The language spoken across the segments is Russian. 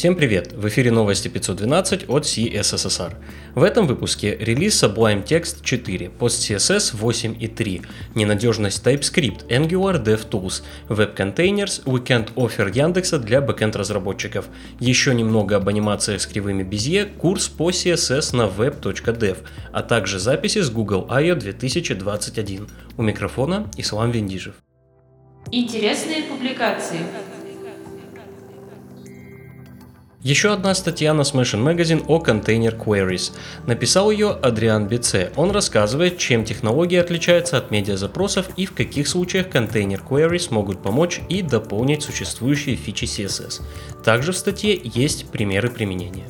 Всем привет! В эфире новости 512 от CSSSR. В этом выпуске релиз Sublime Text 4, PostCSS 8.3, ненадежность TypeScript, Angular DevTools, Web Containers, Weekend Offer Яндекса для бэкенд разработчиков, еще немного об анимациях с кривыми Безье, курс по CSS на web.dev, а также записи с Google I/O 2021. У микрофона Ислам Вендижев. Интересные публикации. Еще одна статья на Smashing Magazine о Container Queries. Написал ее Адриан Бице. Он рассказывает, чем технологии отличаются от медиазапросов и в каких случаях Container Queries могут помочь и дополнить существующие фичи CSS. Также в статье есть примеры применения.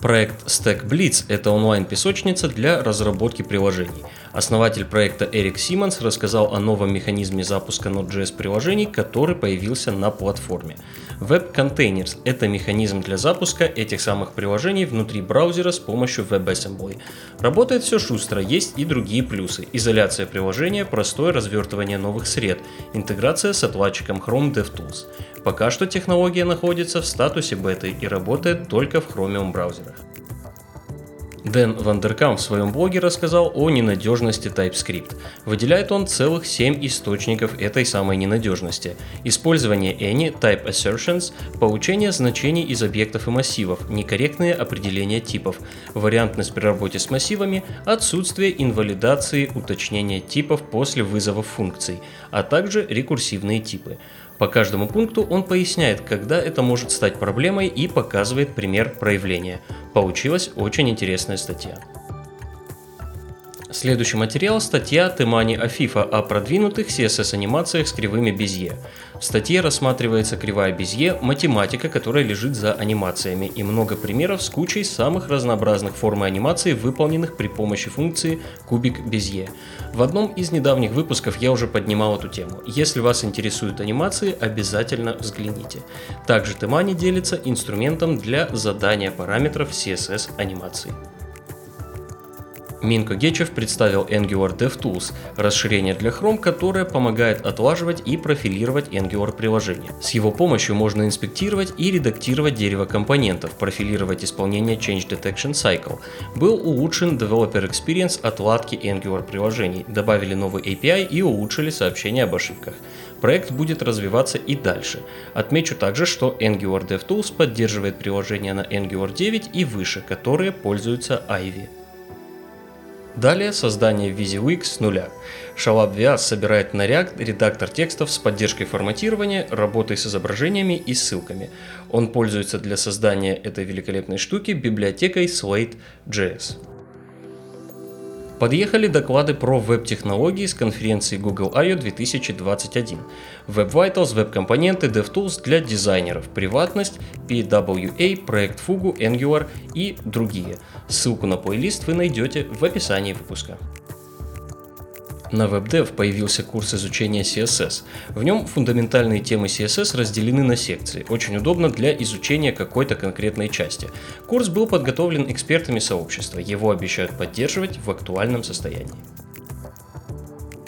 Проект Stack Blitz – это онлайн-песочница для разработки приложений. Основатель проекта Эрик Симмонс рассказал о новом механизме запуска Node.js приложений, который появился на платформе. Web Containers – это механизм для запуска этих самых приложений внутри браузера с помощью WebAssembly. Работает все шустро, есть и другие плюсы. Изоляция приложения, простое развертывание новых сред, интеграция с отладчиком Chrome DevTools. Пока что технология находится в статусе беты и работает только в Chromium браузерах. Дэн Вандеркам в своем блоге рассказал о ненадежности TypeScript. Выделяет он целых 7 источников этой самой ненадежности. Использование any, type assertions, получение значений из объектов и массивов, некорректные определения типов, вариантность при работе с массивами, отсутствие инвалидации уточнения типов после вызова функций, а также рекурсивные типы. По каждому пункту он поясняет, когда это может стать проблемой и показывает пример проявления. Получилась очень интересная статья. Следующий материал – статья Темани Афифа о продвинутых CSS-анимациях с кривыми Безье. В статье рассматривается кривая Безье, математика, которая лежит за анимациями, и много примеров с кучей самых разнообразных форм анимации, выполненных при помощи функции кубик Безье. В одном из недавних выпусков я уже поднимал эту тему. Если вас интересуют анимации, обязательно взгляните. Также Темани делится инструментом для задания параметров CSS анимации. Минко Гечев представил Angular DevTools, расширение для Chrome, которое помогает отлаживать и профилировать Angular приложение. С его помощью можно инспектировать и редактировать дерево компонентов, профилировать исполнение Change Detection Cycle. Был улучшен Developer Experience отладки Angular приложений, добавили новый API и улучшили сообщения об ошибках. Проект будет развиваться и дальше. Отмечу также, что Angular DevTools поддерживает приложения на Angular 9 и выше, которые пользуются Ivy. Далее создание WYSIWYG с нуля. Shalab VIAS собирает на React редактор текстов с поддержкой форматирования, работой с изображениями и ссылками. Он пользуется для создания этой великолепной штуки библиотекой Slate.js. Подъехали доклады про веб-технологии с конференции Google I.O. 2021. Web Vitals, веб-компоненты, DevTools для дизайнеров, приватность, PWA, проект Fugu, Angular и другие. Ссылку на плейлист вы найдете в описании выпуска. На WebDev появился курс изучения CSS. В нем фундаментальные темы CSS разделены на секции, очень удобно для изучения какой-то конкретной части. Курс был подготовлен экспертами сообщества, его обещают поддерживать в актуальном состоянии.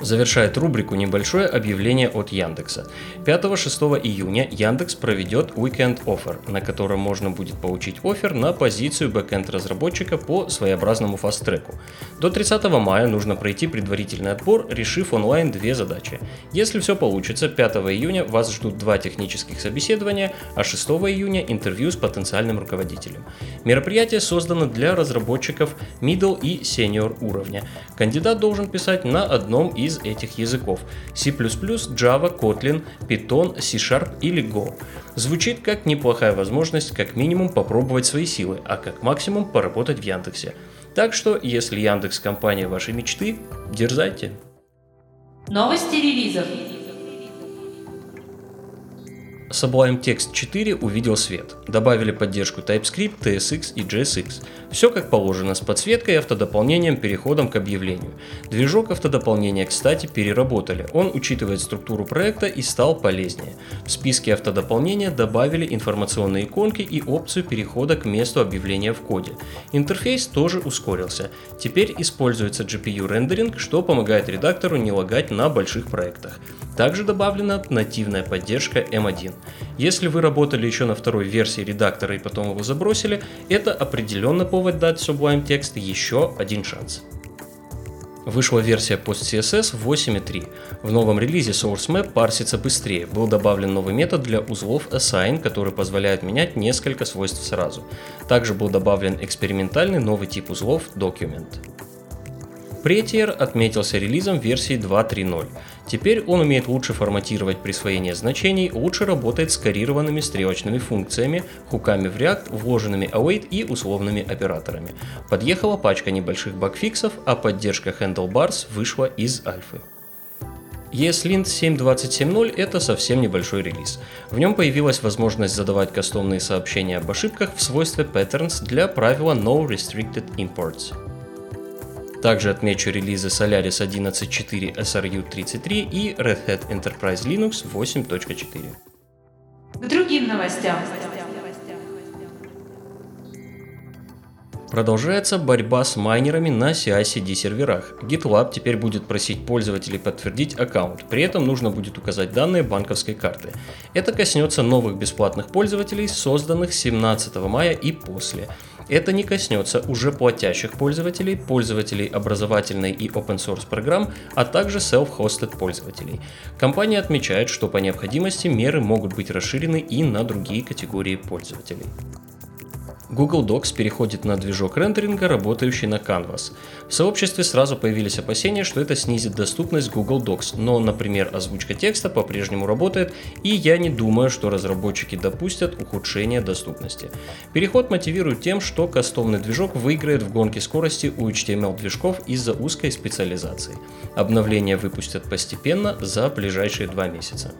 Завершает рубрику небольшое объявление от Яндекса. 5-6 июня Яндекс проведет Weekend Offer, на котором можно будет получить офер на позицию бэкенд разработчика по своеобразному fast-track у. До 30 мая нужно пройти предварительный отбор, решив онлайн две задачи. Если все получится, 5 июня вас ждут два технических собеседования, а 6 июня интервью с потенциальным руководителем. Мероприятие создано для разработчиков middle и senior уровня. Кандидат должен писать на одном из из этих языков C++, Java, Kotlin, Python, C-Sharp или Go. Звучит как неплохая возможность как минимум попробовать свои силы, а как максимум поработать в Яндексе. Так что, если Яндекс компания вашей мечты, дерзайте. Новости релизов. Sublime Text 4 увидел свет. Добавили поддержку TypeScript, TSX и JSX. Все как положено, с подсветкой, автодополнением, переходом к объявлению. Движок автодополнения, кстати, переработали. Он учитывает структуру проекта и стал полезнее. В списке автодополнения добавили информационные иконки и опцию перехода к месту объявления в коде. Интерфейс тоже ускорился. Теперь используется GPU рендеринг, что помогает редактору не лагать на больших проектах. Также добавлена нативная поддержка M1. Если вы работали еще на второй версии редактора и потом его забросили, это определенно повод дать Sublime Text еще один шанс. Вышла версия PostCSS 8.3. В новом релизе SourceMap парсится быстрее. Был добавлен новый метод для узлов assign, который позволяет менять несколько свойств сразу. Также был добавлен экспериментальный новый тип узлов Document. Prettier отметился релизом версии 2.3.0. Теперь он умеет лучше форматировать присвоение значений, лучше работает с карированными стрелочными функциями, хуками в React, вложенными await и условными операторами. Подъехала пачка небольших багфиксов, а поддержка handlebars вышла из альфы. ESLint 7.27.0 это совсем небольшой релиз. В нем появилась возможность задавать кастомные сообщения об ошибках в свойстве patterns для правила No Restricted Imports. Также отмечу релизы Solaris 11.4 SRU33 и Red Hat Enterprise Linux 8.4. К другим новостям. Продолжается борьба с майнерами на CI-CD серверах. GitLab теперь будет просить пользователей подтвердить аккаунт, при этом нужно будет указать данные банковской карты. Это коснется новых бесплатных пользователей, созданных 17 мая и после. Это не коснется уже платящих пользователей, пользователей образовательной и open source программ, а также self-hosted пользователей. Компания отмечает, что по необходимости меры могут быть расширены и на другие категории пользователей. Google Docs переходит на движок рендеринга, работающий на Canvas. В сообществе сразу появились опасения, что это снизит доступность Google Docs, но, например, озвучка текста по-прежнему работает, и я не думаю, что разработчики допустят ухудшение доступности. Переход мотивирует тем, что кастомный движок выиграет в гонке скорости у HTML-движков из-за узкой специализации. Обновления выпустят постепенно за ближайшие два месяца.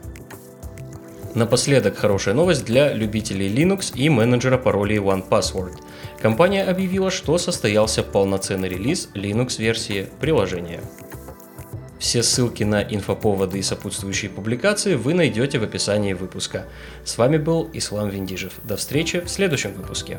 Напоследок хорошая новость для любителей Linux и менеджера паролей OnePassword. Компания объявила, что состоялся полноценный релиз Linux-версии приложения. Все ссылки на инфоповоды и сопутствующие публикации вы найдете в описании выпуска. С вами был Ислам Виндижев. До встречи в следующем выпуске.